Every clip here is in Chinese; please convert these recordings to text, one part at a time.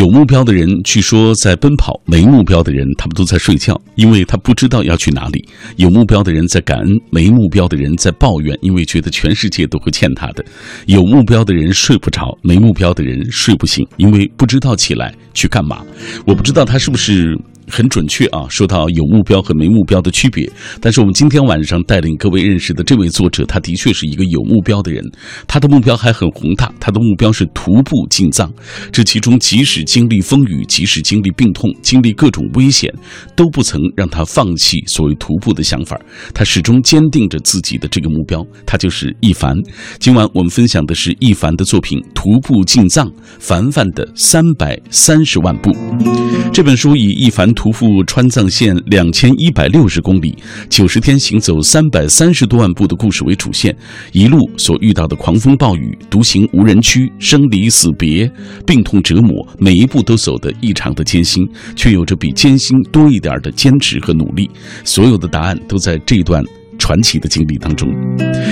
有目标的人据说在奔跑，没目标的人他们都在睡觉，因为他不知道要去哪里。有目标的人在感恩，没目标的人在抱怨，因为觉得全世界都会欠他的。有目标的人睡不着，没目标的人睡不醒，因为不知道起来去干嘛。我不知道他是不是。很准确啊，说到有目标和没目标的区别。但是我们今天晚上带领各位认识的这位作者，他的确是一个有目标的人。他的目标还很宏大，他的目标是徒步进藏。这其中，即使经历风雨，即使经历病痛，经历各种危险，都不曾让他放弃所谓徒步的想法。他始终坚定着自己的这个目标。他就是易凡。今晚我们分享的是易凡的作品《徒步进藏》，凡凡的三百三十万步。这本书以易凡。徒步川藏线两千一百六十公里，九十天行走三百三十多万步的故事为主线，一路所遇到的狂风暴雨、独行无人区、生离死别、病痛折磨，每一步都走得异常的艰辛，却有着比艰辛多一点的坚持和努力。所有的答案都在这段。传奇的经历当中，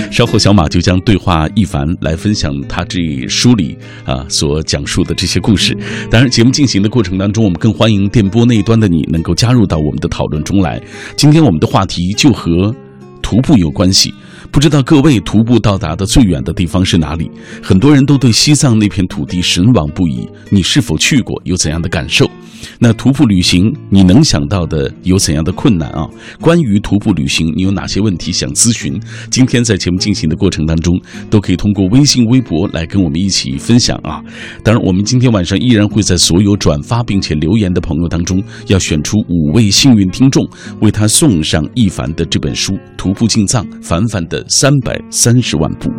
稍后小马就将对话一凡来分享他这书里啊所讲述的这些故事。当然，节目进行的过程当中，我们更欢迎电波那一端的你能够加入到我们的讨论中来。今天我们的话题就和徒步有关系，不知道各位徒步到达的最远的地方是哪里？很多人都对西藏那片土地神往不已，你是否去过？有怎样的感受？那徒步旅行，你能想到的有怎样的困难啊？关于徒步旅行，你有哪些问题想咨询？今天在节目进行的过程当中，都可以通过微信、微博来跟我们一起分享啊。当然，我们今天晚上依然会在所有转发并且留言的朋友当中，要选出五位幸运听众，为他送上一凡的这本书《徒步进藏》，凡凡的三百三十万部。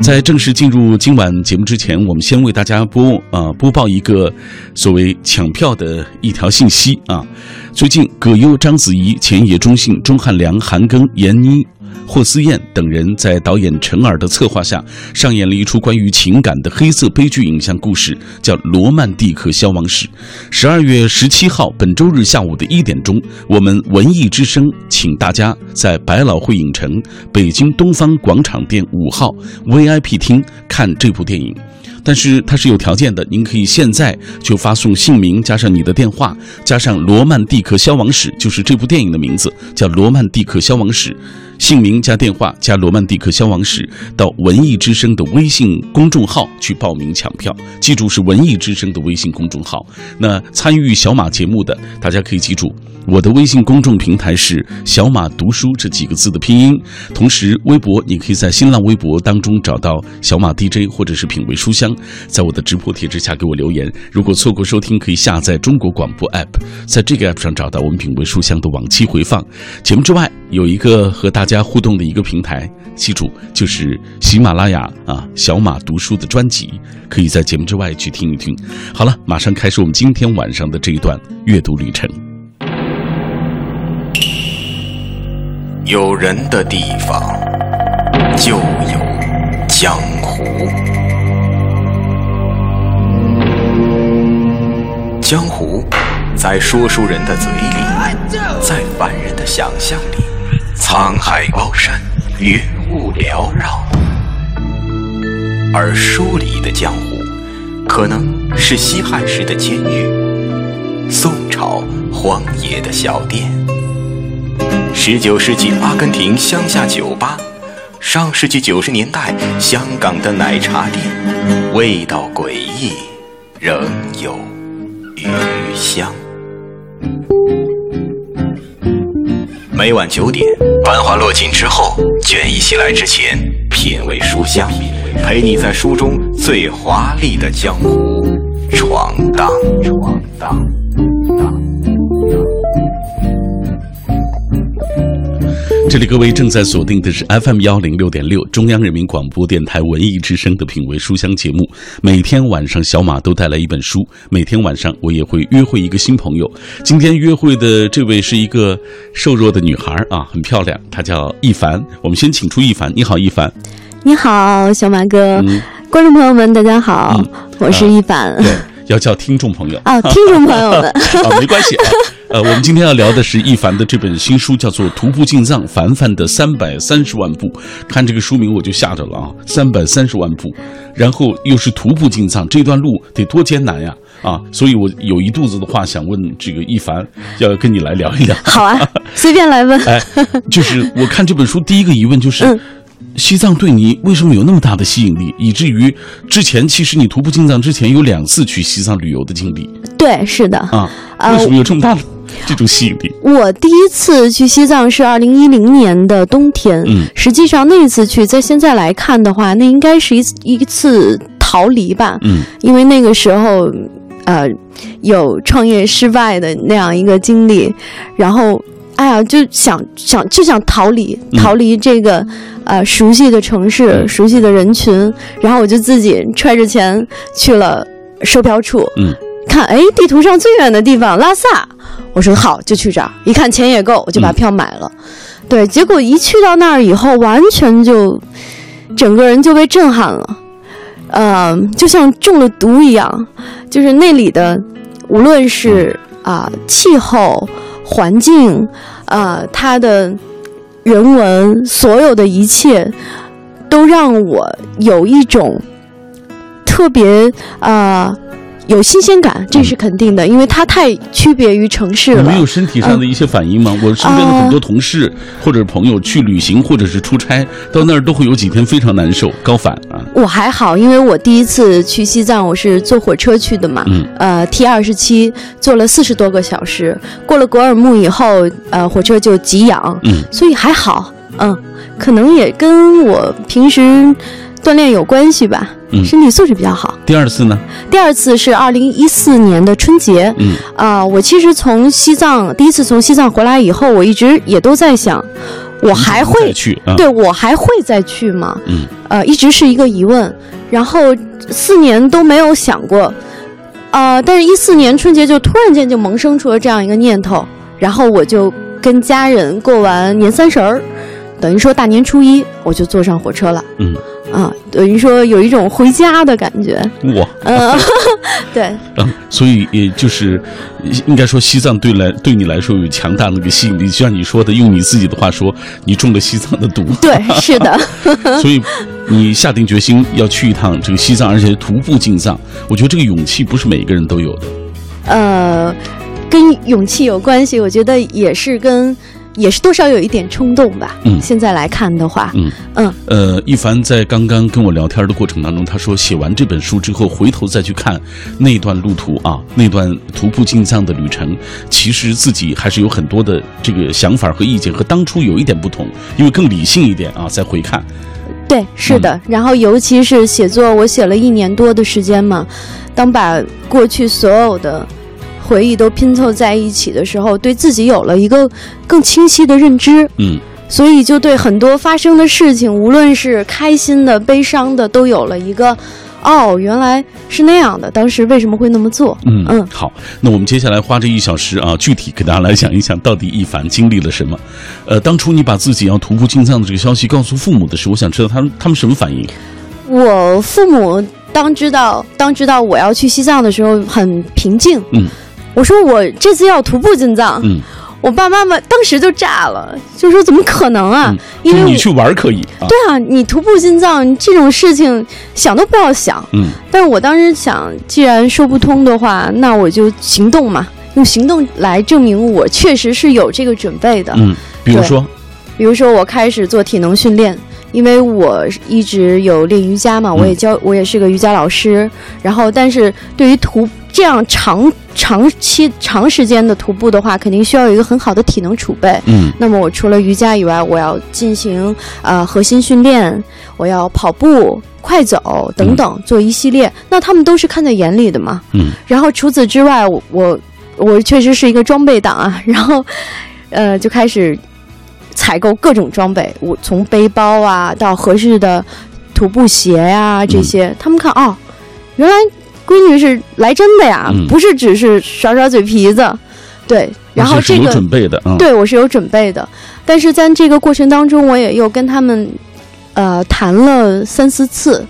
在正式进入今晚节目之前，我们先为大家播啊播报一个所谓抢票的一条信息啊。最近，葛优、章子怡、前野中信、钟汉良、韩庚、闫妮。霍思燕等人在导演陈耳的策划下，上演了一出关于情感的黑色悲剧影像故事，叫《罗曼蒂克消亡史》。十二月十七号，本周日下午的一点钟，我们文艺之声请大家在百老汇影城北京东方广场店五号 VIP 厅看这部电影。但是它是有条件的，您可以现在就发送姓名加上你的电话，加上《罗曼蒂克消亡史》，就是这部电影的名字，叫《罗曼蒂克消亡史》。姓名加电话加《罗曼蒂克消亡史》到文艺之声的微信公众号去报名抢票，记住是文艺之声的微信公众号。那参与小马节目的，大家可以记住我的微信公众平台是“小马读书”这几个字的拼音。同时，微博你可以在新浪微博当中找到小马 DJ 或者是品味书香，在我的直播帖之下给我留言。如果错过收听，可以下载中国广播 app，在这个 app 上找到我们品味书香的往期回放节目之外。有一个和大家互动的一个平台，记住就是喜马拉雅啊，小马读书的专辑，可以在节目之外去听一听。好了，马上开始我们今天晚上的这一段阅读旅程。有人的地方就有江湖，江湖在说书人的嘴里，在凡人的想象里。沧海高山，云雾缭绕，而书里的江湖，可能是西汉时的监狱，宋朝荒野的小店，十九世纪阿根廷乡下酒吧，上世纪九十年代香港的奶茶店，味道诡异，仍有余香。每晚九点，繁华落尽之后，卷意袭来之前，品味书香，陪你在书中最华丽的江湖闯荡。闯荡。这里各位正在锁定的是 FM 幺零六点六中央人民广播电台文艺之声的品味书香节目。每天晚上小马都带来一本书，每天晚上我也会约会一个新朋友。今天约会的这位是一个瘦弱的女孩啊，很漂亮，她叫一凡。我们先请出一凡，你好，一凡。你好，小马哥。观众朋友们，大家好，我是一凡。对，要叫听众朋友啊，听众朋友们 啊，没关系。呃，我们今天要聊的是一凡的这本新书，叫做《徒步进藏》，凡凡的三百三十万步。看这个书名我就吓着了啊，三百三十万步。然后又是徒步进藏，这段路得多艰难呀！啊，所以我有一肚子的话想问这个一凡，要跟你来聊一聊。好啊，随便来问。哎，就是我看这本书第一个疑问就是，西藏对你为什么有那么大的吸引力，以至于之前其实你徒步进藏之前有两次去西藏旅游的经历。对，是的。啊，为什么有这么大的这种吸引力？我第一次去西藏是二零一零年的冬天。嗯，实际上那一次去，在现在来看的话，那应该是一一次逃离吧。嗯，因为那个时候。呃，有创业失败的那样一个经历，然后，哎呀，就想想就想逃离，逃离这个呃熟悉的城市、熟悉的人群，然后我就自己揣着钱去了售票处，嗯，看，哎，地图上最远的地方拉萨，我说好，就去这儿，一看钱也够，我就把票买了，对，结果一去到那儿以后，完全就整个人就被震撼了。呃，就像中了毒一样，就是那里的，无论是啊气候、环境，啊它的人文，所有的一切，都让我有一种特别啊。有新鲜感，这是肯定的，因为它太区别于城市了。没有身体上的一些反应吗？我身边的很多同事或者朋友去旅行或者是出差，到那儿都会有几天非常难受，高反啊。我还好，因为我第一次去西藏，我是坐火车去的嘛，嗯呃，T 二十七坐了四十多个小时，过了格尔木以后，呃，火车就给氧，嗯，所以还好，嗯，可能也跟我平时。锻炼有关系吧，嗯身体素质比较好。第二次呢？第二次是二零一四年的春节。嗯啊，我其实从西藏第一次从西藏回来以后，我一直也都在想，我还会去？对我还会再去吗？嗯，呃，一直是一个疑问。然后四年都没有想过，呃，但是一四年春节就突然间就萌生出了这样一个念头，然后我就跟家人过完年三十儿，等于说大年初一我就坐上火车了。嗯。啊，等于说有一种回家的感觉。哇，嗯，对，嗯，所以也就是应该说，西藏对来对你来说有强大的一个吸引力。就像你说的，用你自己的话说，你中了西藏的毒。对，是的。所以你下定决心要去一趟这个西藏，而且徒步进藏。我觉得这个勇气不是每个人都有的。呃，跟勇气有关系，我觉得也是跟。也是多少有一点冲动吧。嗯，现在来看的话，嗯嗯，呃，一凡在刚刚跟我聊天的过程当中，他说写完这本书之后，回头再去看那段路途啊，那段徒步进藏的旅程，其实自己还是有很多的这个想法和意见，和当初有一点不同，因为更理性一点啊。再回看，对，是的。然后尤其是写作，我写了一年多的时间嘛，当把过去所有的。回忆都拼凑在一起的时候，对自己有了一个更清晰的认知。嗯，所以就对很多发生的事情，无论是开心的、悲伤的，都有了一个哦，原来是那样的。当时为什么会那么做？嗯嗯，好，那我们接下来花这一小时啊，具体给大家来讲一讲，到底一凡经历了什么。呃，当初你把自己要徒步进藏的这个消息告诉父母的时候，我想知道他们他们什么反应？我父母当知道当知道我要去西藏的时候，很平静。嗯。我说我这次要徒步进藏，嗯，我爸妈妈当时就炸了，就说怎么可能啊？因为你去玩可以，对啊，你徒步进藏这种事情想都不要想，嗯。但是我当时想，既然说不通的话，那我就行动嘛，用行动来证明我确实是有这个准备的，嗯。比如说，比如说我开始做体能训练，因为我一直有练瑜伽嘛，我也教，我也是个瑜伽老师。然后，但是对于徒这样长长期长时间的徒步的话，肯定需要有一个很好的体能储备。嗯，那么我除了瑜伽以外，我要进行呃核心训练，我要跑步、快走等等，做一系列。那他们都是看在眼里的嘛。嗯，然后除此之外，我我确实是一个装备党啊。然后，呃，就开始采购各种装备，我从背包啊到合适的徒步鞋呀这些，他们看哦，原来。闺女是来真的呀，不是只是耍耍嘴皮子，对。然后这个有准备的，对我是有准备的。但是在这个过程当中，我也又跟他们呃谈了三四次，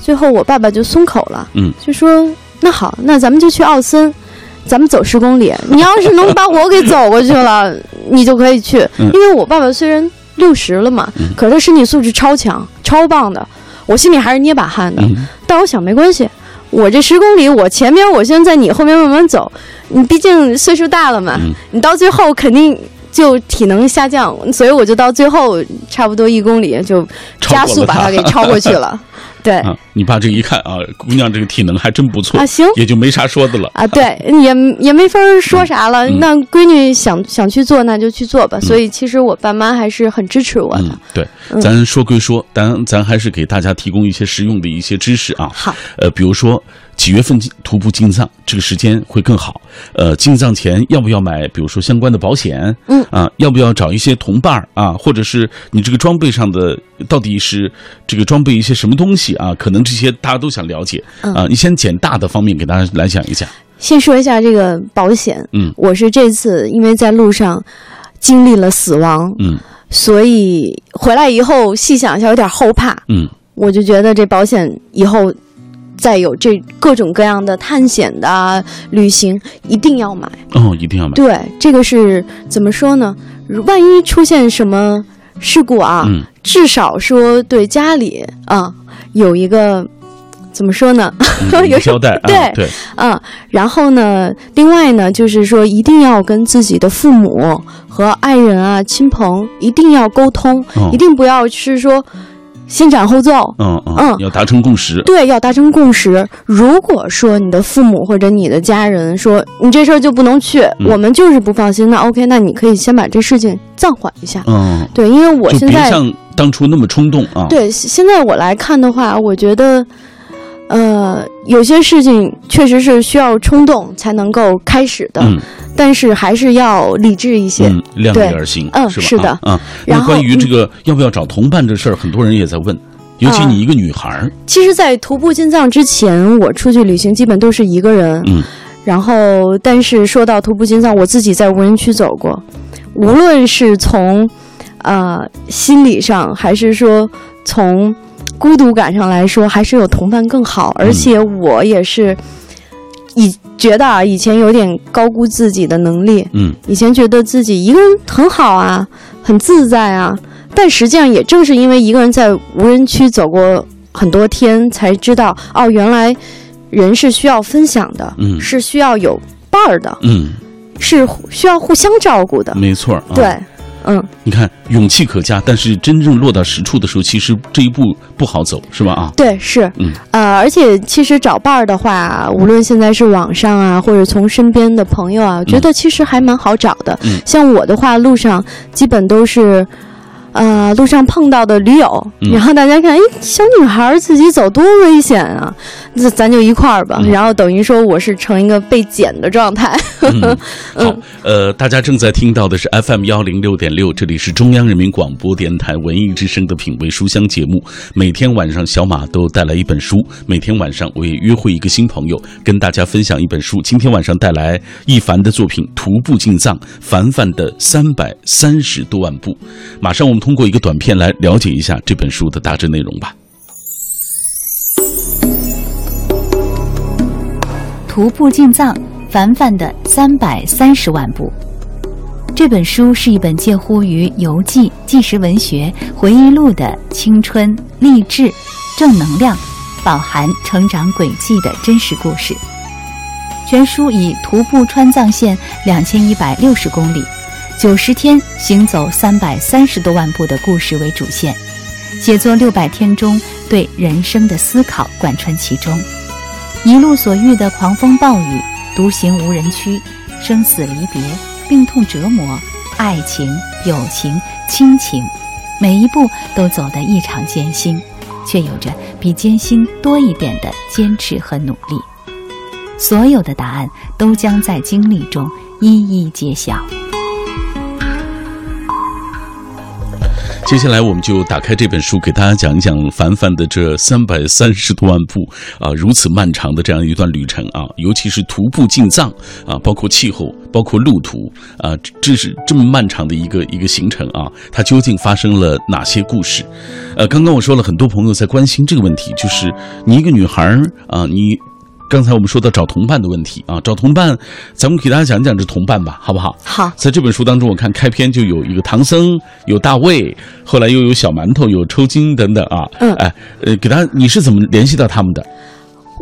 最后我爸爸就松口了，嗯，就说那好，那咱们就去奥森，咱们走十公里。你要是能把我给走过去了，你就可以去。因为我爸爸虽然六十了嘛，可是他身体素质超强、超棒的。我心里还是捏把汗的。嗯但我想没关系，我这十公里，我前面我先在你后面慢慢走，你毕竟岁数大了嘛，嗯你到最后肯定就体能下降，所以我就到最后差不多一公里就加速把它给超过去了。对啊，你爸这一看啊，姑娘这个体能还真不错啊，行。也就没啥说的了。啊，对，也也没法说啥了。嗯那闺女想想去做，那就去做吧。所以其实我爸妈还是很支持我的。嗯，对，嗯咱说归说，咱咱还是给大家提供一些实用的一些知识啊。好，呃，比如说几月份进徒步进藏，这个时间会更好。呃，进藏前要不要买，比如说相关的保险？嗯啊，要不要找一些同伴儿啊？或者是你这个装备上的到底是这个装备一些什么东西啊？可能这些大家都想了解嗯啊。你先简大的方面给大家来讲一下。先说一下这个保险。嗯我是这次因为在路上经历了死亡，嗯所以回来以后细想一下，有点后怕。嗯我就觉得这保险以后再有这各种各样的探险的啊旅行，一定要买。哦，一定要买。对，这个是怎么说呢？万一出现什么事故啊，嗯至少说对家里啊有一个怎么说呢？嗯，有交代啊，对对，啊，然后呢，另外呢，就是说一定要跟自己的父母和爱人啊、亲朋一定要沟通，哦一定不要是说先斩后奏。嗯嗯嗯，要达成共识。对，要达成共识。如果说你的父母或者你的家人说你这事儿就不能去，嗯我们就是不放心，那 OK，那你可以先把这事情暂缓一下。嗯，对，因为我现在像当初那么冲动啊。对现在我来看的话，我觉得，呃，有些事情确实是需要冲动才能够开始的，嗯。但是还是要理智一些。嗯，量力而行，嗯是的。啊，啊。然后那关于这个要不要找同伴这事儿，很多人也在问，尤其啊你一个女孩儿，其实，在徒步进藏之前，我出去旅行基本都是一个人。嗯。然后，但是说到徒步进藏，我自己在无人区走过，无论是从呃心理上，还是说从孤独感上来说，还是有同伴更好。而且我也是以觉得啊，以前有点高估自己的能力，嗯以前觉得自己一个人很好啊，很自在啊，但实际上也正是因为一个人在无人区走过很多天，才知道哦，原来人是需要分享的，嗯是需要有伴儿的，嗯，是需要互相照顾的。没错。对，嗯，你看勇气可嘉，但是真正落到实处的时候，其实这一步不好走，是吧？啊，对，是，嗯呃，而且其实找伴儿的话，无论现在是网上啊，或者从身边的朋友啊，我觉得其实还蛮好找的。嗯像我的话，路上基本都是。呃，路上碰到的驴友，嗯然后大家看，哎，小女孩自己走多危险啊！那咱就一块儿吧。嗯然后等于说我是成一个被捡的状态。嗯，好，呃，大家正在听到的是 FM 幺零六点六，这里是中央人民广播电台文艺之声的品味书香节目。每天晚上，小马都带来一本书。每天晚上，我也约会一个新朋友，跟大家分享一本书。今天晚上带来一凡的作品《徒步进藏》，凡凡的三百三十多万步。马上我们通过一个短片来了解一下这本书的大致内容吧。徒步进藏，凡凡的三百三十万步。这本书是一本介乎于游记、纪实文学、回忆录的青春、励志、正能量，饱含成长轨迹的真实故事。全书以徒步川藏线两千一百六十公里，九十天行走三百三十多万步的故事为主线，写作六百天中对人生的思考贯穿其中。一路所遇的狂风暴雨、独行无人区、生死离别、病痛折磨、爱情、友情、亲情，每一步都走得异常艰辛，却有着比艰辛多一点的坚持和努力。所有的答案都将在经历中一一揭晓。接下来，我们就打开这本书，给大家讲一讲凡凡的这三百三十多万步啊，如此漫长的这样一段旅程啊，尤其是徒步进藏啊，包括气候，包括路途啊，这是这么漫长的一个一个行程啊，它究竟发生了哪些故事？呃，刚刚我说了，很多朋友在关心这个问题，就是你一个女孩儿啊，你。刚才我们说到找同伴的问题啊，找同伴，咱们给大家讲讲这同伴吧，好不好？好，在这本书当中，我看开篇就有一个唐僧，有大卫，后来又有小馒头，有抽筋等等啊。嗯哎，呃，给他，你是怎么联系到他们的？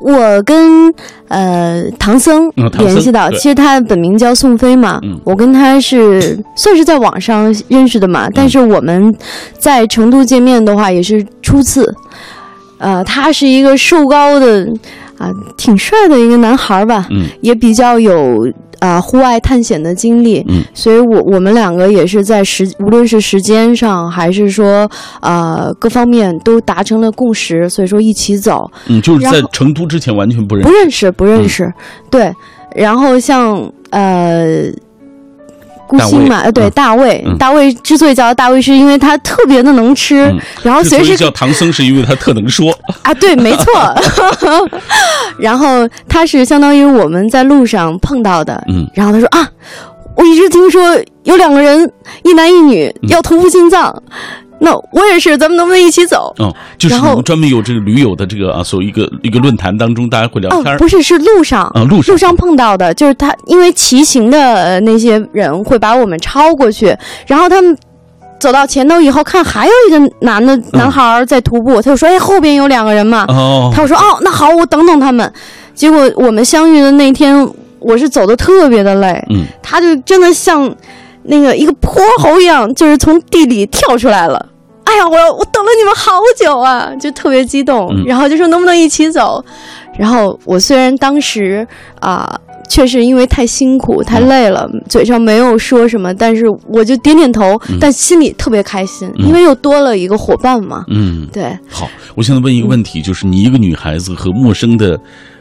我跟呃唐僧联系到，对其实他本名叫宋飞嘛，嗯我跟他是算是在网上认识的嘛，但是我们在成都见面的话也是初次。呃，他是一个瘦高的啊、挺帅的一个男孩儿吧，嗯也比较有啊、户外探险的经历，嗯所以我我们两个也是在时无论是时间上还是说啊各方面都达成了共识，所以说一起走。嗯，就是在成都之前完全不认识。不认识，不认识。对，然后像呃。顾大卫星嘛，呃，对，嗯。大卫，嗯。大卫之所以叫大卫，是因为他特别的能吃，嗯。然后随时叫唐僧，是因为他特能说。啊，对，没错。然后他是相当于我们在路上碰到的，嗯。然后他说啊，我一直听说有两个人，一男一女嗯。要徒步进藏，那我也是，咱们能不能一起走？哦，就是然后你们专门有这个驴友的这个啊，所谓一个一个论坛当中，大家会聊哦天儿，不是，是路上啊，路上路上碰到的，就是他，因为骑行的呃那些人会把我们超过去，然后他们走到前头以后，看还有一个男的男孩儿在徒步，他就说：“哎，后边有两个人嘛。哦，他就说：“哦，那好，我等等他们。”结果我们相遇的那天，我是走的特别的累，嗯他就真的像那个一个泼猴一样，就是从地里跳出来了。哎呀，我我等了你们好久啊，就特别激动，嗯。然后就说能不能一起走。然后我虽然当时啊、确实因为太辛苦太累了，嘴上没有说什么，但是我就点点头，嗯。但心里特别开心，嗯。因为又多了一个伙伴嘛。嗯，对，好，我现在问一个问题，就是你一个女孩子和陌生的，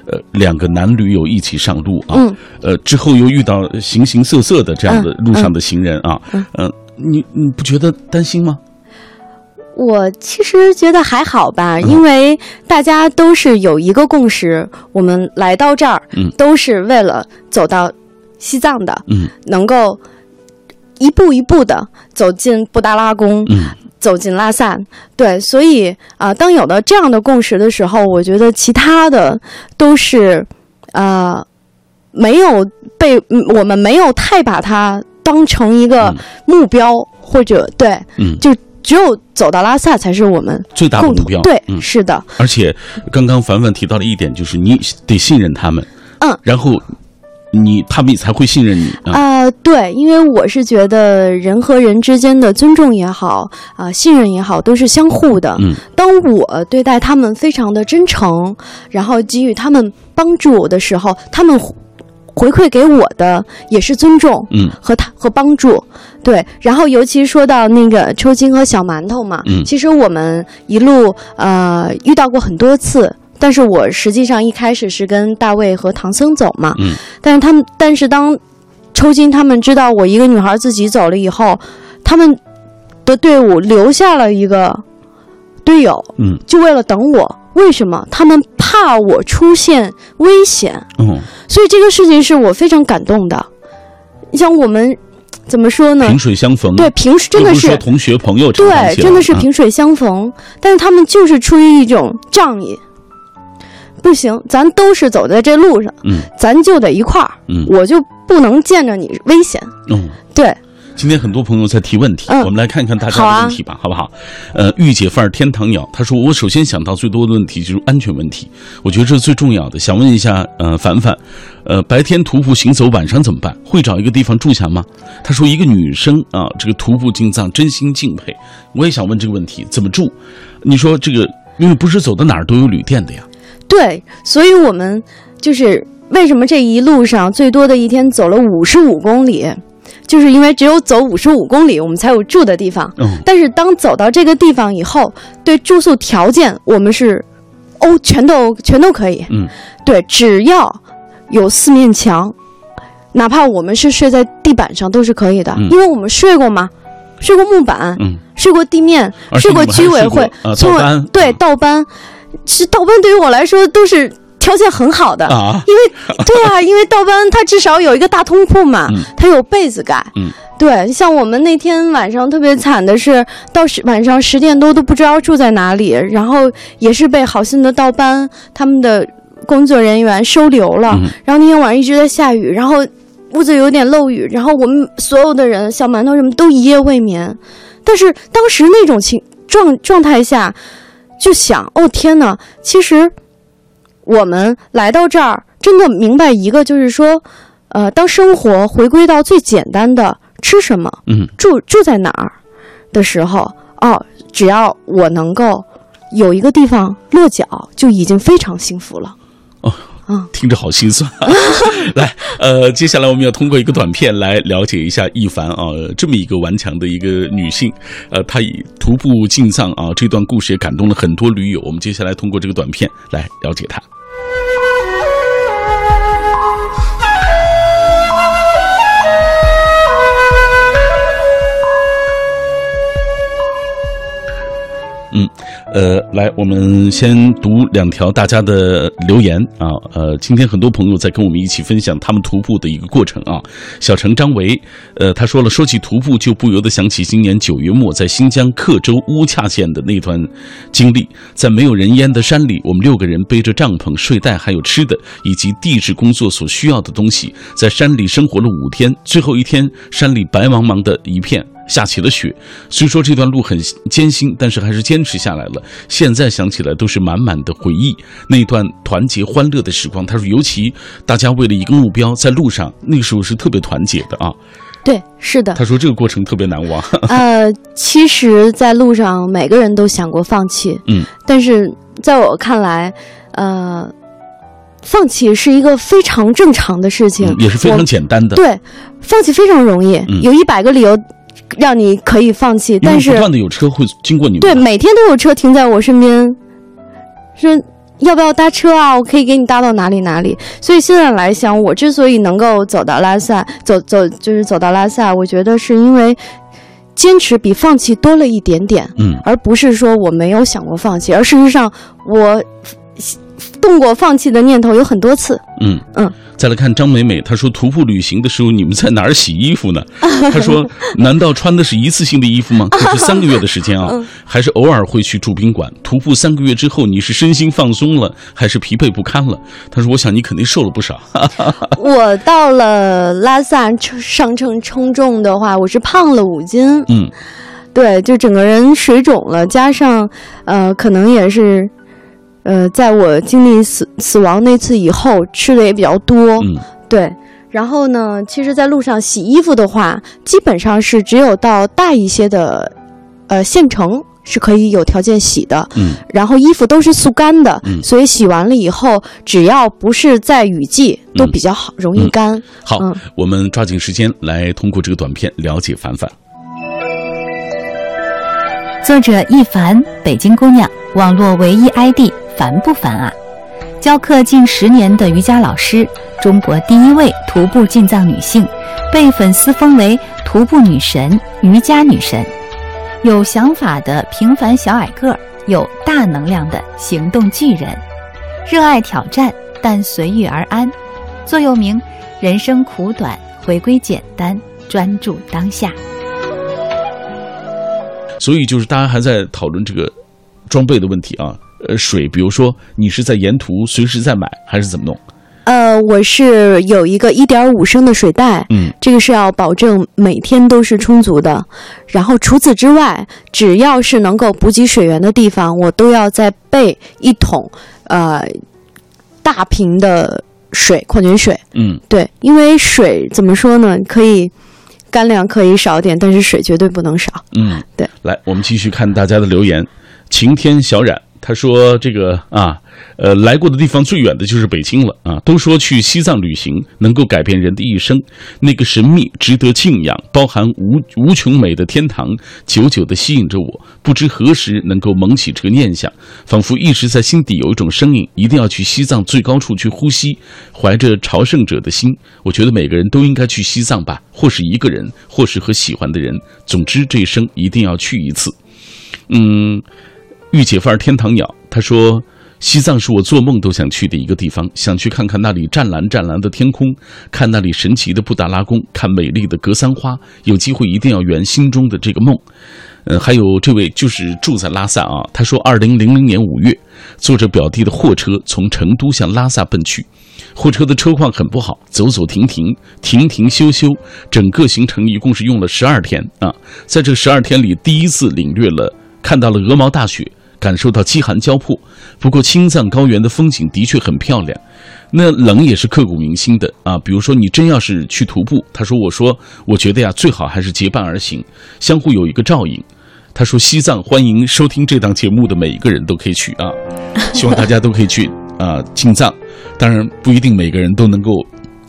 呃，两个男驴友一起上路啊，嗯。呃，之后又遇到形形色色的这样的嗯路上的行人啊，嗯呃，你你不觉得担心吗？我其实觉得还好吧，因为大家都是有一个共识，我们来到这儿，嗯。都是为了走到西藏的，嗯。能够一步一步的走进布达拉宫，嗯走进拉萨。对，所以啊、当有了这样的共识的时候，我觉得其他的都是啊、没有被嗯我们没有太把它当成一个嗯。目标，或者对，嗯，就只有走到拉萨才是我们最大的目标，对，嗯，是的，而且刚刚凡凡提到了一点，就是你得信任他们，嗯，然后你他们才会信任你啊，啊、对，因为我是觉得人和人之间的尊重也好，啊、信任也好，都是相互的。嗯，当我对待他们非常的真诚，然后给予他们帮助的时候，他们回回馈给我的也是尊重嗯和他和帮助。对，然后尤其说到那个抽筋和小馒头嘛，嗯其实我们一路呃遇到过很多次。但是我实际上一开始是跟大卫和唐僧走嘛，嗯但是他们，但是当抽筋他们知道我一个女孩自己走了以后，他们的队伍留下了一个队友，嗯就为了等我。为什么？他们怕我出现危险，嗯，所以这个事情是我非常感动的。你像我们怎么说呢萍？水相逢，对，平时真的是同学朋友对，真的是啊萍水相逢，但是他们就是出于一种仗义。不行，咱都是走在这路上，嗯咱就得一块儿，嗯我就不能见着你危险。嗯。对，今天很多朋友在提问题，嗯我们来看看大家的问题吧，好不好？呃，御姐范儿天堂鸟他说，我首先想到最多的问题就是安全问题，我觉得这是最重要的。想问一下，呃，凡凡，呃，白天徒步行走，晚上怎么办？会找一个地方住下吗？他说，一个女生啊，这个徒步进藏，真心敬佩。我也想问这个问题，怎么住？你说这个，因为不是走到哪儿都有旅店的呀。对，所以我们就是为什么这一路上最多的一天走了五十五公里，就是因为只有走五十五公里，我们才有住的地方。嗯。但是当走到这个地方以后，对住宿条件我们是哦，全都全都可以。嗯。对，只要有四面墙，哪怕我们是睡在地板上都是可以的，嗯。因为我们睡过嘛，睡过木板，嗯，睡过地面，睡过居委会过，呃从倒班对啊倒班，其实倒班对于我来说都是条件很好的，啊，因为 对啊，因为倒班它至少有一个大通铺嘛，嗯它有被子盖。嗯对，像我们那天晚上特别惨的是，到十晚上十点多都不知道住在哪里，然后也是被好心的倒班他们的工作人员收留了，嗯然后那天晚上一直在下雨，然后屋子有点漏雨，然后我们所有的人，小馒头什么都一夜未眠。但是当时那种情状状态下，就想，哦天呐，其实我们来到这儿，真的明白一个，就是说，呃，当生活回归到最简单的吃什么、嗯住住在哪儿的时候，哦，只要我能够有一个地方落脚，就已经非常幸福了。听着好心酸。来，呃，接下来我们要通过一个短片来了解一下一凡啊，这么一个顽强的一个女性，呃，她以徒步进藏啊这段故事也感动了很多驴友。我们接下来通过这个短片来了解她。嗯，呃，来，我们先读两条大家的留言啊。呃，今天很多朋友在跟我们一起分享他们徒步的一个过程啊。小陈张维，呃，他说了，说起徒步，就不由得想起今年九月末在新疆克州乌恰县的那段经历。在没有人烟的山里，我们六个人背着帐篷、睡袋，还有吃的以及地质工作所需要的东西，在山里生活了五天。最后一天，山里白茫茫的一片。下起了雪，虽说这段路很艰辛，但是还是坚持下来了。现在想起来都是满满的回忆，那段团结欢乐的时光。他说，尤其大家为了一个目标在路上，那个时候是特别团结的啊。对，是的。他说这个过程特别难忘。呃，其实，在路上每个人都想过放弃，嗯，但是在我看来，呃，放弃是一个非常正常的事情，嗯也是非常简单的。对，放弃非常容易，嗯有一百个理由让你可以放弃，但是不断的有车会经过你们。对，每天都有车停在我身边，说要不要搭车啊？我可以给你搭到哪里哪里。所以现在来想，我之所以能够走到拉萨，走走就是走到拉萨，我觉得是因为坚持比放弃多了一点点，嗯而不是说我没有想过放弃，而事实上我动过放弃的念头有很多次。嗯嗯。再来看张美美，她说徒步旅行的时候你们在哪儿洗衣服呢？她说难道穿的是一次性的衣服吗？可是三个月的时间啊，还是偶尔会去住宾馆。徒步三个月之后，你是身心放松了，还是疲惫不堪了？她说我想你肯定瘦了不少。我到了拉萨上称称重的话，我是胖了五斤。嗯对，就整个人水肿了，加上呃，可能也是呃，在我经历死死亡那次以后，吃的也比较多。嗯对，然后呢，其实，在路上洗衣服的话，基本上是只有到大一些的呃县城是可以有条件洗的。嗯然后衣服都是速干的，嗯所以洗完了以后，只要不是在雨季，都嗯比较好，容易干。好，嗯我们抓紧时间来通过这个短片了解凡凡。作者一凡，北京姑娘，网络唯一 ID，烦不烦啊？教课近十年的瑜伽老师，中国第一位徒步进藏女性，被粉丝封为徒步女神、瑜伽女神。有想法的平凡小矮个儿，有大能量的行动巨人，热爱挑战，但随遇而安。座右铭：人生苦短，回归简单，专注当下。所以就是大家还在讨论这个装备的问题啊。呃，水，比如说你是在沿途随时在买，还是怎么弄？呃，我是有一个一点五升的水袋，嗯这个是要保证每天都是充足的。然后除此之外，只要是能够补给水源的地方，我都要再备一桶呃大瓶的水，矿泉水。嗯，对，因为水怎么说呢？可以干粮可以少点，但是水绝对不能少。嗯，对。来，我们继续看大家的留言。晴天小冉他说：“这个啊，呃，来过的地方最远的就是北京了啊。都说去西藏旅行能够改变人的一生，那个神秘、值得敬仰、包含无无穷美的天堂，久久地吸引着我。不知何时能够萌起这个念想，仿佛一直在心底有一种声音，一定要去西藏最高处去呼吸。怀着朝圣者的心，我觉得每个人都应该去西藏吧，或是一个人，或是和喜欢的人。总之，这一生一定要去一次。嗯。”御姐范儿天堂鸟，他说：“西藏是我做梦都想去的一个地方，想去看看那里湛蓝湛蓝的天空，看那里神奇的布达拉宫，看美丽的格桑花。有机会一定要圆心中的这个梦。呃，还有这位就是住在拉萨啊，他说，二零零零年五月，坐着表弟的货车从成都向拉萨奔去，货车的车况很不好，走走停停，停停修修，整个行程一共是用了十二天啊。在这十二天里，第一次领略了，看到了鹅毛大雪。感受到饥寒交迫，不过青藏高原的风景的确很漂亮，那冷也是刻骨铭心的啊。比如说你真要是去徒步，他说：“我说我觉得呀，最好还是结伴而行，相互有一个照应。”他说：“西藏欢迎收听这档节目的每一个人都可以去啊，希望大家都可以去啊进藏，当然不一定每个人都能够。”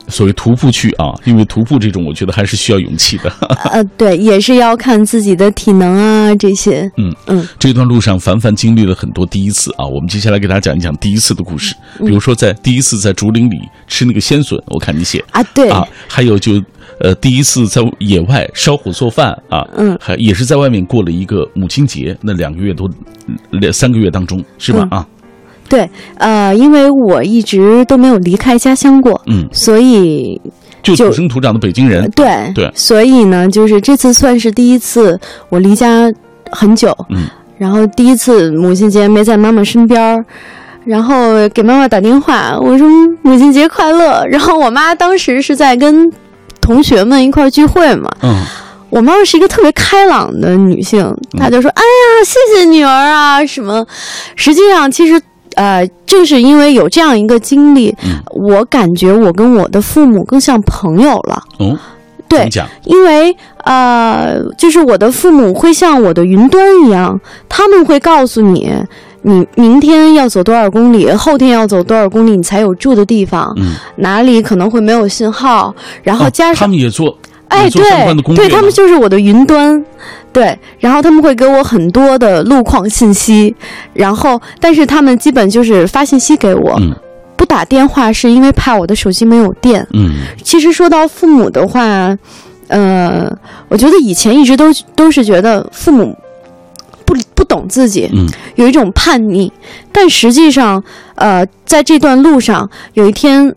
所谓徒步去啊，因为徒步这种，我觉得还是需要勇气的。呃，对，也是要看自己的体能啊，这些。嗯嗯，这段路上，凡凡经历了很多第一次啊。我们接下来给大家讲一讲第一次的故事，比如说在第一次在竹林里吃那个鲜笋，我看你写啊，对啊，还有就呃第一次在野外烧火做饭啊，嗯，还也是在外面过了一个母亲节，那两个月多两三个月当中是吧？啊。对，呃，因为我一直都没有离开家乡过，嗯，所以就土生土长的北京人，对对，所以呢，就是这次算是第一次我离家很久，嗯，然后第一次母亲节没在妈妈身边然后给妈妈打电话，我说母亲节快乐，然后我妈当时是在跟同学们一块聚会嘛，嗯，我妈妈是一个特别开朗的女性，她就说，哎呀，谢谢女儿啊，什么，实际上其实。呃，正是因为有这样一个经历，我感觉我跟我的父母更像朋友了。哦，对，因为呃，就是我的父母会像我的云端一样，他们会告诉你，你明天要走多少公里，后天要走多少公里，你才有住的地方。嗯，哪里可能会没有信号，然后加上他们也做。哎，对，对他们就是我的云端，对，然后他们会给我很多的路况信息，然后但是他们基本就是发信息给我，不打电话是因为怕我的手机没有电。嗯，其实说到父母的话，呃，我觉得以前一直都都是觉得父母不不懂自己，嗯，有一种叛逆，但实际上，呃，在这段路上，有一天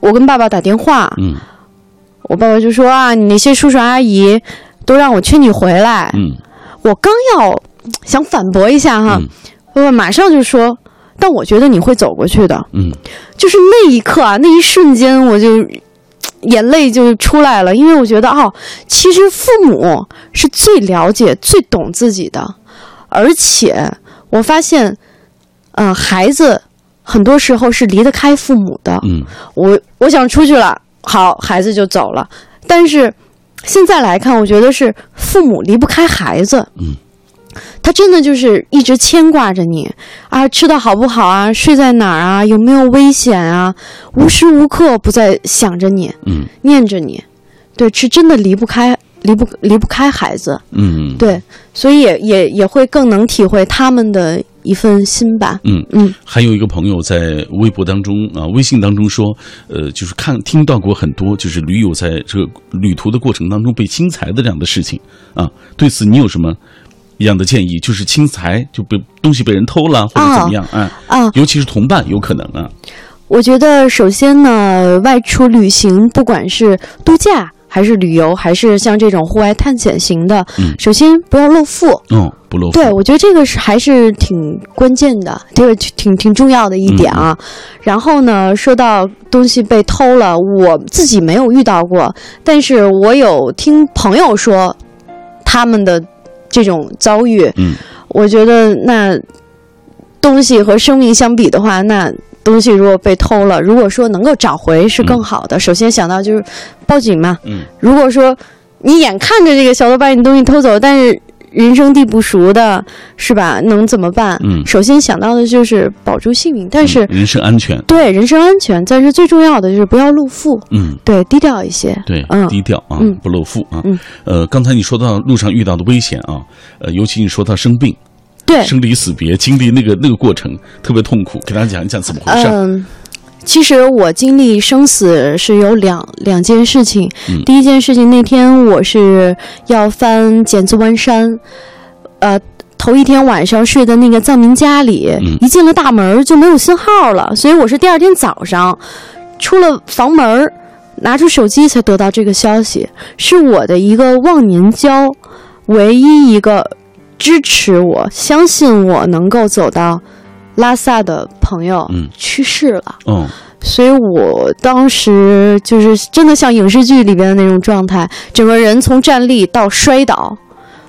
我跟爸爸打电话，嗯。我爸爸就说啊，你那些叔叔阿姨都让我劝你回来。嗯，我刚要想反驳一下哈，爸爸马上就说，但我觉得你会走过去的。嗯，就是那一刻啊，那一瞬间我就眼泪就出来了，因为我觉得哦，其实父母是最了解、最懂自己的，而且我发现，嗯，孩子很多时候是离得开父母的。嗯，我我想出去了。好，孩子就走了。但是现在来看，我觉得是父母离不开孩子。嗯，他真的就是一直牵挂着你啊，吃的好不好啊，睡在哪儿啊，有没有危险啊，无时无刻不在想着你，嗯，念着你。对，是真的离不开，离不离不开孩子。嗯，对，所以也也也会更能体会他们的。一份心吧。嗯嗯，还有一个朋友在微博当中啊，微信当中说，呃，就是看听到过很多，就是驴友在这个旅途的过程当中被侵财的这样的事情啊。对此你有什么一样的建议？就是轻财就被东西被人偷了或者怎么样啊？啊，尤其是同伴有可能啊。我觉得首先呢，外出旅行，不管是度假还是旅游，还是像这种户外探险型的，嗯，首先不要露富。嗯。不露对，我觉得这个是还是挺关键的，这个挺挺重要的一点啊。然后呢，说到东西被偷了，我自己没有遇到过，但是我有听朋友说他们的这种遭遇。嗯，我觉得那东西和生命相比的话，那东西如果被偷了，如果说能够找回是更好的。首先想到就是报警嘛。嗯，如果说你眼看着这个小偷把你东西偷走，但是人生地不熟的，是吧？能怎么办？嗯，首先想到的就是保住性命，但是人身安全，对人身安全，但是最重要的就是不要露富。嗯，对，低调一些。对，嗯，低调啊，不露富啊。嗯，呃，刚才你说到路上遇到的危险啊，呃，尤其你说到生病，对，生离死别，经历那个那个过程特别痛苦，给大家讲一讲怎么回事。嗯。其实我经历生死是有两两件事情。第一件事情，那天我是要翻剪子湾山，呃，头一天晚上睡的那个藏民家里，嗯一进了大门就没有信号了，所以我是第二天早上出了房门，拿出手机才得到这个消息，是我的一个忘年交，唯一一个支持我、相信我能够走到拉萨的朋友嗯去世了。嗯，所以我当时就是真的像影视剧里边的那种状态，整个人从站立到摔倒，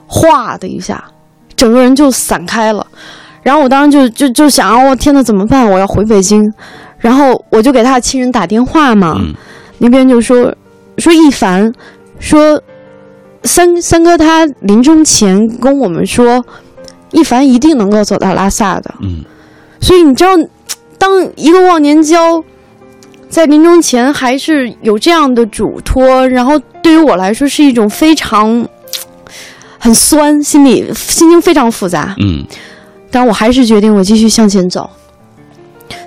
哗的一下，整个人就散开了。然后我当时就就就想，我、天呐，怎么办？我要回北京。然后我就给他的亲人打电话嘛，嗯那边就说说一凡说三三哥他临终前跟我们说，一凡一定能够走到拉萨的。嗯所以你知道，当一个忘年交在临终前还是有这样的嘱托，然后对于我来说是一种非常很酸，心里心情非常复杂。嗯但我还是决定我继续向前走。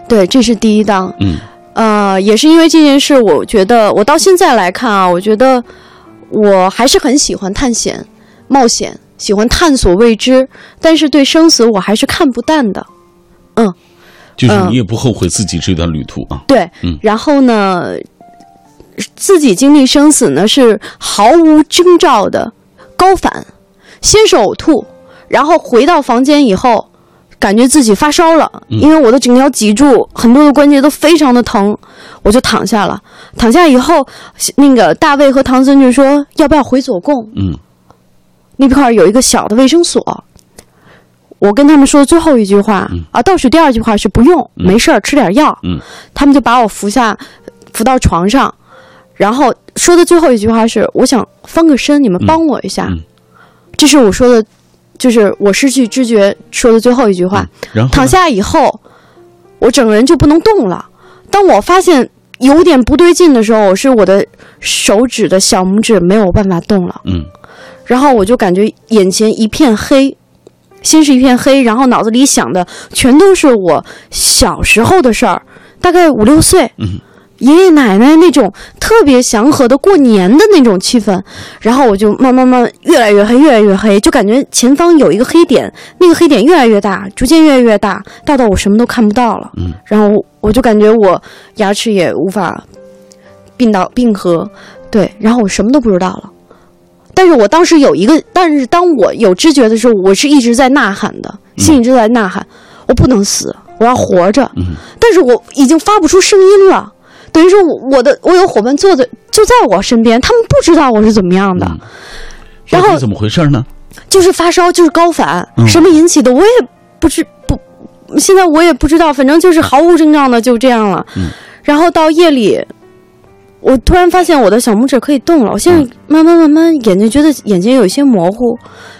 对，这是第一档。嗯呃，也是因为这件事，我觉得我到现在来看啊，我觉得我还是很喜欢探险、冒险，喜欢探索未知，但是对生死我还是看不淡的。嗯就是嗯你也不后悔自己这段旅途啊。对，嗯然后呢，自己经历生死呢是毫无征兆的高反，先是呕吐，然后回到房间以后，感觉自己发烧了，嗯因为我的整条脊柱很多的关节都非常的疼，我就躺下了。躺下以后，那个大卫和唐僧就说要不要回左贡？嗯那块儿有一个小的卫生所。我跟他们说的最后一句话、嗯啊，倒数第二句话是不用，嗯没事儿，吃点药。嗯他们就把我扶下，扶到床上，然后说的最后一句话是：“我想翻个身，你们帮我一下。嗯这是我说的，就是我失去知觉说的最后一句话。嗯然后躺下以后，我整个人就不能动了。当我发现有点不对劲的时候，是我的手指的小拇指没有办法动了。嗯然后我就感觉眼前一片黑，先是一片黑，然后脑子里想的全都是我小时候的事儿，大概五六岁，嗯爷爷奶奶那种特别祥和的过年的那种气氛，然后我就慢慢慢越来越黑，越来越黑，就感觉前方有一个黑点，那个黑点越来越大，逐渐越来越大，大到我什么都看不到了。嗯然后我就感觉我牙齿也无法并到并合，对，然后我什么都不知道了。但是我当时有一个，但是当我有知觉的时候，我是一直在呐喊的，心里一直在呐喊，我不能死，我要活着。嗯但是我已经发不出声音了，等于说我我的我有伙伴坐的就在我身边，他们不知道我是怎么样的，嗯然后怎么回事呢？就是发烧，就是高反，嗯什么引起的我也不知不，现在我也不知道，反正就是毫无征兆的就这样了。嗯然后到夜里，我突然发现我的小拇指可以动了，我现在嗯慢慢慢慢眼睛觉得眼睛有一些模糊，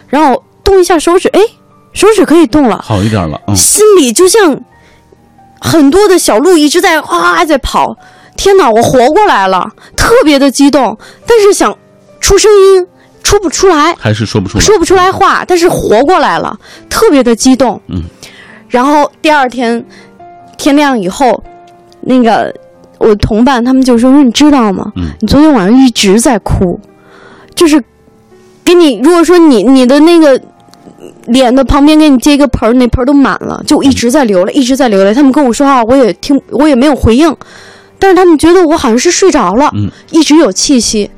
然后动一下手指，哎，手指可以动了，好一点了，嗯心里就像很多的小鹿一直在哗在跑。天哪，我活过来了，特别的激动，但是想出声音出不出来，还是说不出来，说不出来话，但是活过来了，特别的激动。嗯，然后第二天天亮以后，那个我同伴他们就说：“说你知道吗？嗯你昨天晚上一直在哭，就是给你如果说你你的那个。”脸的旁边给你接一个盆儿，那盆儿都满了，就一直在流泪，一直在流泪。他们跟我说话，我也听，我也没有回应，但是他们觉得我好像是睡着了，嗯一直有气息。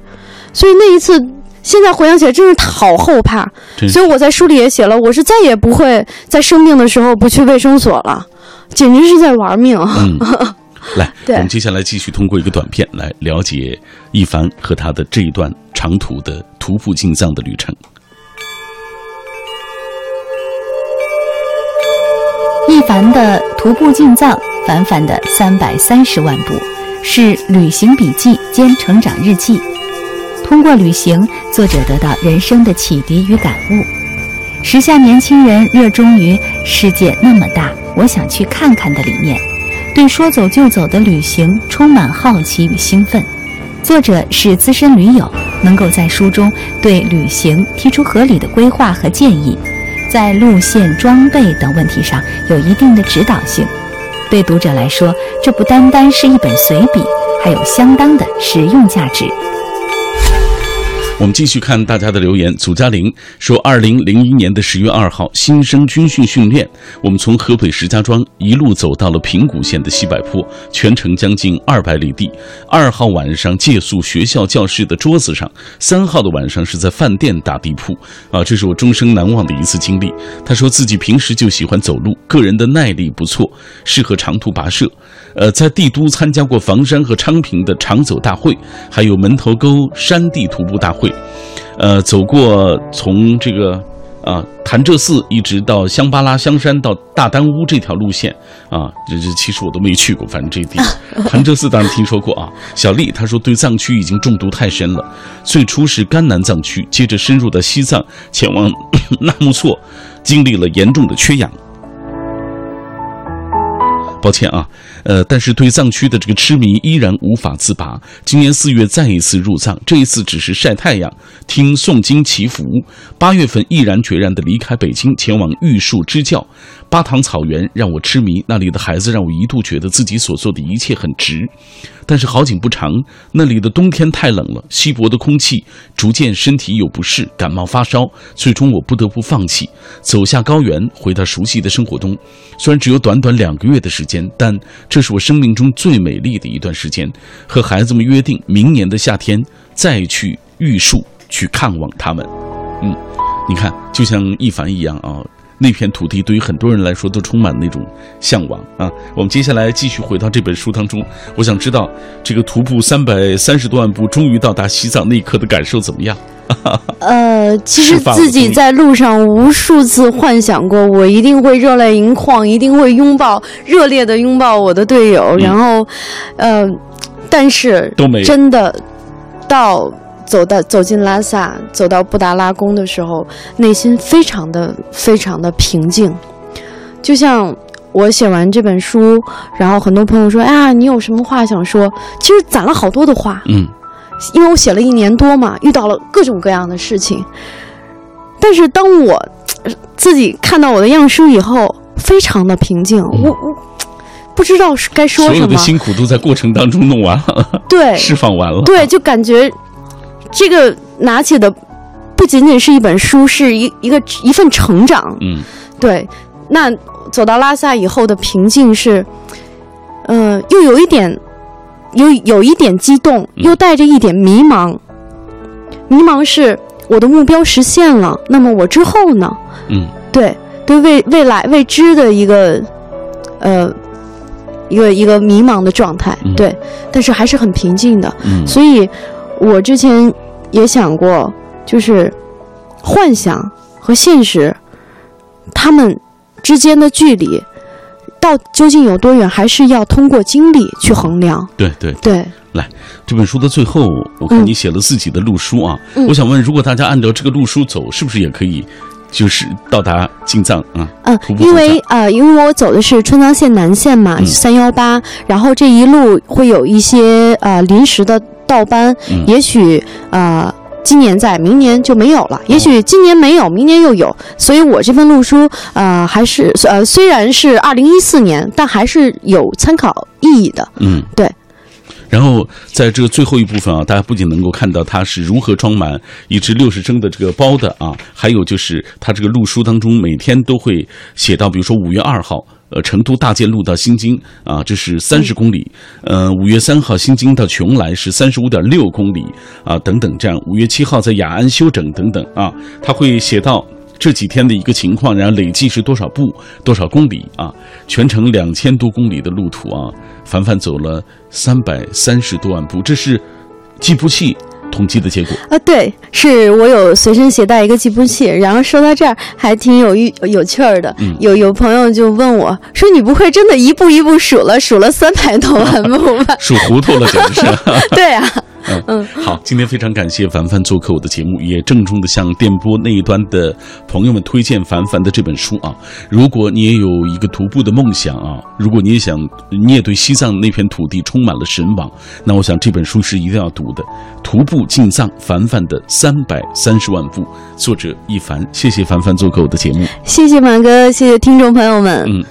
所以那一次，现在回想起来，真是好后怕。所以我在书里也写了，我是再也不会在生病的时候不去卫生所了，简直是在玩命。嗯，来，我们接下来继续通过一个短片来了解一凡和他的这一段长途的徒步进藏的旅程。一凡的徒步进藏，反反的三百三十万步，是旅行笔记兼成长日记。通过旅行，作者得到人生的启迪与感悟。时下年轻人热衷于“世界那么大，我想去看看”的理念，对说走就走的旅行充满好奇与兴奋。作者是资深驴友，能够在书中对旅行提出合理的规划和建议，在路线、装备等问题上有一定的指导性。对读者来说，这不单单是一本随笔，还有相当的实用价值。我们继续看大家的留言。祖嘉玲说，二零零一年的十月二号，新生军训训练，我们从河北石家庄一路走到了平谷县的西柏坡，全程将近二百里地。二号晚上借宿学校教室的桌子上，三号的晚上是在饭店打地铺。啊，这是我终生难忘的一次经历。他说自己平时就喜欢走路，个人的耐力不错，适合长途跋涉。呃，在帝都参加过房山和昌平的长走大会，还有门头沟山地徒步大会。呃，走过从这个啊潭柘寺一直到香巴拉香山到大丹乌这条路线啊，这这其实我都没去过，反正这地 潭柘寺当然听说过啊。小丽她说对藏区已经中毒太深了，最初是甘南藏区，接着深入到西藏，前往 纳木错，经历了严重的缺氧。抱歉啊，呃，但是对藏区的这个痴迷依然无法自拔。今年四月再一次入藏，这一次只是晒太阳、听诵经祈福。八月份毅然决然地离开北京，前往玉树支教。巴塘草原让我痴迷，那里的孩子让我一度觉得自己所做的一切很值。但是好景不长，那里的冬天太冷了，稀薄的空气，逐渐身体有不适，感冒发烧，最终我不得不放弃，走下高原，回到熟悉的生活中。虽然只有短短两个月的时间，但这是我生命中最美丽的一段时间。和孩子们约定，明年的夏天再去玉树去看望他们。嗯，你看，就像一凡一样啊。那片土地对于很多人来说都充满那种向往啊！我们接下来继续回到这本书当中，我想知道这个徒步三百三十多万步，终于到达西藏那一刻的感受怎么样？呃，其实自己在路上无数次幻想过，我一定会热泪盈眶，一定会拥抱热烈的拥抱我的队友，然后，呃，但是都没真的到。走到走进拉萨，走到布达拉宫的时候，内心非常的非常的平静。就像我写完这本书，然后很多朋友说：“哎呀，你有什么话想说？”其实攒了好多的话。嗯，因为我写了一年多嘛，遇到了各种各样的事情。但是当我自己看到我的样书以后，非常的平静。我我不知道是该说什么。所有的辛苦都在过程当中弄完了，对，释放完了。对，就感觉。这个拿起的不仅仅是一本书，是一一个一份成长。嗯，对。那走到拉萨以后的平静是，呃，又有一点，有有一点激动，又带着一点迷茫。迷茫是我的目标实现了，那么我之后呢？嗯，对，对未未来未知的一个，呃，一个一个迷茫的状态。对，但是还是很平静的。嗯，所以。我之前也想过，就是幻想和现实，他们之间的距离到究竟有多远，还是要通过经历去衡量。对对对，来这本书的最后，我看你写了自己的路书啊。我想问，如果大家按照这个路书走，是不是也可以就是到达进藏啊？嗯，因为呃，因为我走的是川藏线南线嘛，三幺八，然后这一路会有一些呃临时的。倒班，也许呃，今年在，明年就没有了。也许今年没有，明年又有。所以我这份路书，呃，还是呃，虽然是二零一四年，但还是有参考意义的。嗯，对。然后在这个最后一部分啊，大家不仅能够看到它是如何装满一只六十升的这个包的啊，还有就是它这个路书当中每天都会写到，比如说五月二号。呃，成都大建路到新津啊，这是三十公里。呃，五月三号新津到邛崃是三十五点六公里啊，等等这样。五月七号在雅安休整等等啊，他会写到这几天的一个情况，然后累计是多少步、多少公里啊？全程两千多公里的路途啊，凡凡走了三百三十多万步，这是计步器。统计的结果啊，对，是我有随身携带一个计步器，然后说到这儿还挺有有有趣儿的。有有朋友就问我说：“你不会真的一步一步数了，数了三百多万步吧？”数糊涂了，简直是。对啊。嗯，好，今天非常感谢凡凡做客我的节目，也郑重的向电波那一端的朋友们推荐凡凡的这本书啊。如果你也有一个徒步的梦想啊，如果你也想，你也对西藏那片土地充满了神往，那我想这本书是一定要读的。徒步进藏，凡凡的三百三十万步，作者一凡，谢谢凡凡做客我的节目，谢谢满哥，谢谢听众朋友们，嗯。